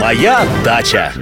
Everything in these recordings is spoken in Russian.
Моя дача.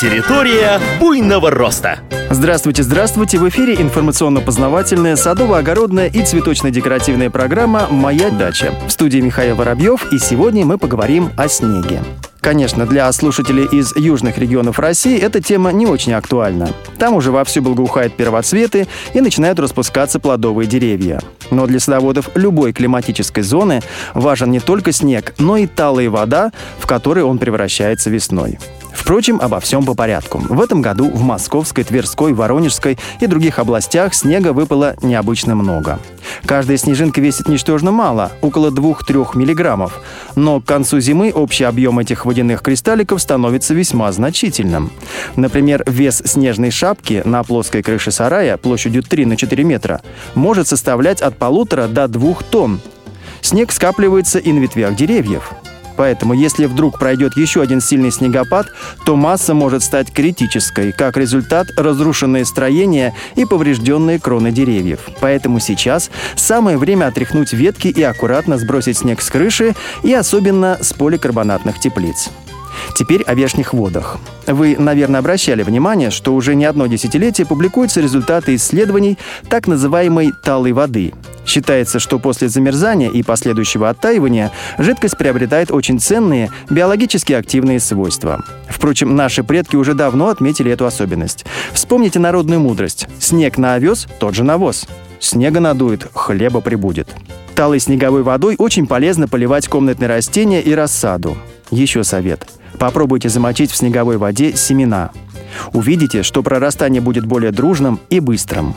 Территория буйного роста. Здравствуйте, здравствуйте! В эфире информационно-познавательная, садово-огородная и цветочно-декоративная программа «Моя дача». В студии Михаил Воробьев, и сегодня мы поговорим о снеге. Конечно, для слушателей из южных регионов России эта тема не очень актуальна. Там уже вовсю благоухают первоцветы и начинают распускаться плодовые деревья. Но для садоводов любой климатической зоны важен не только снег, но и талая вода, в которой он превращается весной. Впрочем, обо всем по порядку. В этом году в Московской, Тверской, Воронежской и других областях снега выпало необычно много. Каждая снежинка весит ничтожно мало, около 2-3 миллиграммов. Но к концу зимы общий объем этих водяных кристалликов становится весьма значительным. Например, вес снежной шапки на плоской крыше сарая площадью 3 на 4 метра может составлять от полутора до двух тонн. Снег скапливается и на ветвях деревьев. Поэтому, если вдруг пройдет еще один сильный снегопад, то масса может стать критической, как результат разрушенные строения и поврежденные кроны деревьев. Поэтому сейчас самое время отряхнуть ветки и аккуратно сбросить снег с крыши и особенно с поликарбонатных теплиц. Теперь о верхних водах. Вы, наверное, обращали внимание, что уже не одно десятилетие публикуются результаты исследований так называемой талой воды. Считается, что после замерзания и последующего оттаивания жидкость приобретает очень ценные биологически активные свойства. Впрочем, наши предки уже давно отметили эту особенность. Вспомните народную мудрость. Снег на овес – тот же навоз. Снега надует, хлеба прибудет. Талой снеговой водой очень полезно поливать комнатные растения и рассаду. Еще совет. Попробуйте замочить в снеговой воде семена. Увидите, что прорастание будет более дружным и быстрым.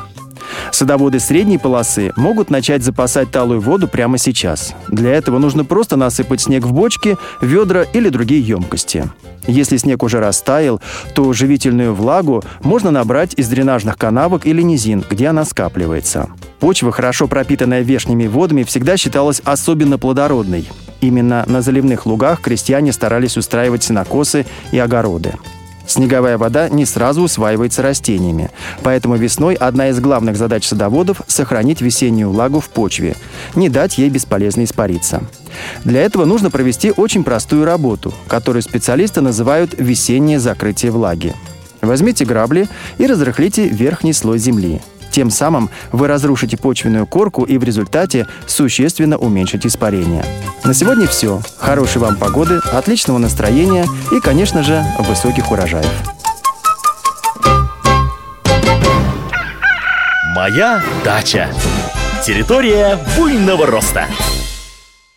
Садоводы средней полосы могут начать запасать талую воду прямо сейчас. Для этого нужно просто насыпать снег в бочки, ведра или другие емкости. Если снег уже растаял, то живительную влагу можно набрать из дренажных канавок или низин, где она скапливается. Почва, хорошо пропитанная вешними водами, всегда считалась особенно плодородной. Именно на заливных лугах крестьяне старались устраивать сенокосы и огороды. Снеговая вода не сразу усваивается растениями, поэтому весной одна из главных задач садоводов – сохранить весеннюю влагу в почве, не дать ей бесполезно испариться. Для этого нужно провести очень простую работу, которую специалисты называют «весеннее закрытие влаги». Возьмите грабли и разрыхлите верхний слой земли – тем самым вы разрушите почвенную корку и в результате существенно уменьшите испарение. На сегодня все. Хорошей вам погоды, отличного настроения и, конечно же, высоких урожаев. Моя дача. Территория буйного роста.